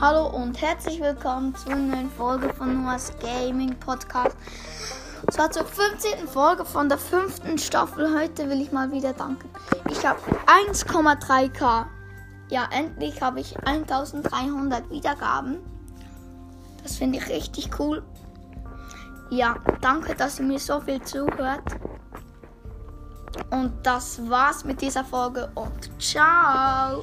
Hallo und herzlich willkommen zu einer neuen Folge von Noahs Gaming Podcast. Und zwar zur 15. Folge von der fünften Staffel. Heute will ich mal wieder danken. Ich habe 1,3k. Ja, endlich habe ich 1300 Wiedergaben. Das finde ich richtig cool. Ja, danke, dass ihr mir so viel zuhört. Und das war's mit dieser Folge und ciao!